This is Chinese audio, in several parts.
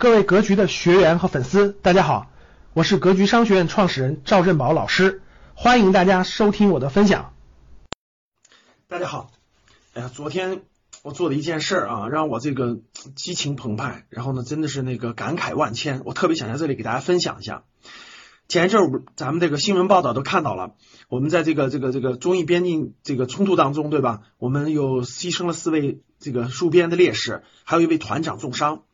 各位格局的学员和粉丝，大家好，我是格局商学院创始人赵振宝老师，欢迎大家收听我的分享。大家好，哎呀，昨天我做了一件事儿啊，让我这个激情澎湃，然后呢，真的是那个感慨万千，我特别想在这里给大家分享一下。前一阵儿咱们这个新闻报道都看到了，我们在这个这个这个中印边境这个冲突当中，对吧？我们有牺牲了四位这个戍边的烈士，还有一位团长重伤。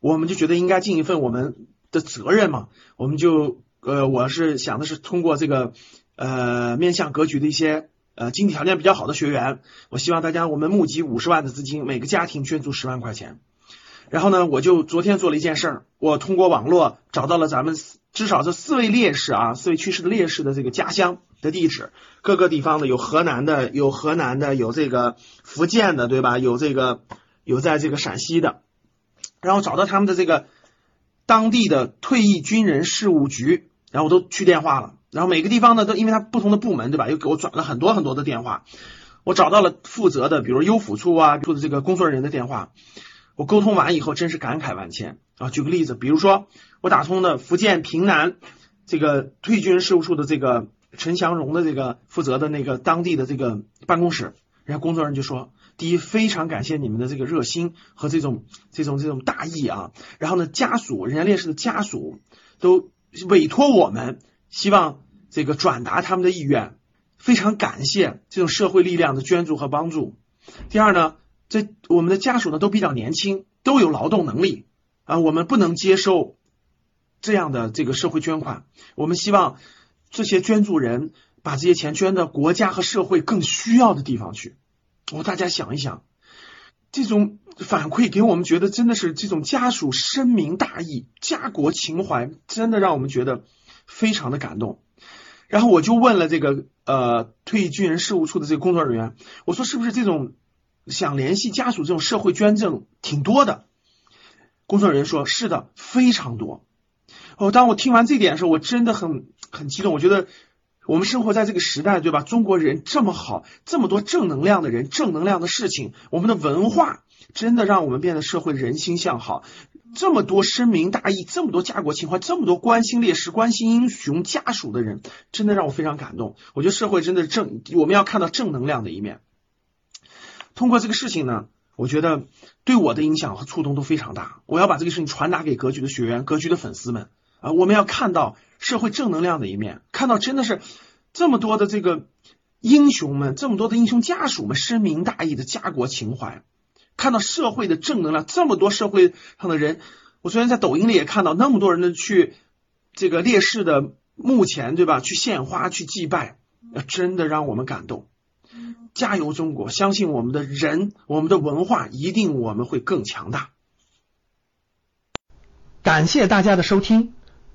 我们就觉得应该尽一份我们的责任嘛，我们就呃，我是想的是通过这个呃面向格局的一些呃经济条件比较好的学员，我希望大家我们募集五十万的资金，每个家庭捐助十万块钱。然后呢，我就昨天做了一件事儿，我通过网络找到了咱们至少这四位烈士啊，四位去世的烈士的这个家乡的地址，各个地方的有河南的，有河南的，有这个福建的，对吧？有这个有在这个陕西的。然后找到他们的这个当地的退役军人事务局，然后我都去电话了。然后每个地方呢，都因为他不同的部门，对吧？又给我转了很多很多的电话。我找到了负责的，比如优抚处啊，处的这个工作人员的电话。我沟通完以后，真是感慨万千啊！举个例子，比如说我打通的福建平南这个退役军人事务处的这个陈祥荣的这个负责的那个当地的这个办公室，人家工作人员就说。第一，非常感谢你们的这个热心和这种这种这种大义啊。然后呢，家属，人家烈士的家属都委托我们，希望这个转达他们的意愿，非常感谢这种社会力量的捐助和帮助。第二呢，这我们的家属呢都比较年轻，都有劳动能力啊，我们不能接受这样的这个社会捐款。我们希望这些捐助人把这些钱捐到国家和社会更需要的地方去。我大家想一想，这种反馈给我们觉得真的是这种家属深明大义、家国情怀，真的让我们觉得非常的感动。然后我就问了这个呃退役军人事务处的这个工作人员，我说是不是这种想联系家属这种社会捐赠挺多的？工作人员说是的，非常多。哦，当我听完这点的时候，我真的很很激动，我觉得。我们生活在这个时代，对吧？中国人这么好，这么多正能量的人，正能量的事情，我们的文化真的让我们变得社会人心向好。这么多深明大义，这么多家国情怀，这么多关心烈士、关心英雄家属的人，真的让我非常感动。我觉得社会真的正，我们要看到正能量的一面。通过这个事情呢，我觉得对我的影响和触动都非常大。我要把这个事情传达给格局的学员、格局的粉丝们啊，我们要看到。社会正能量的一面，看到真的是这么多的这个英雄们，这么多的英雄家属们深明大义的家国情怀，看到社会的正能量，这么多社会上的人，我昨天在抖音里也看到那么多人的去这个烈士的墓前，对吧？去献花去祭拜，真的让我们感动。加油中国，相信我们的人，我们的文化一定我们会更强大。感谢大家的收听。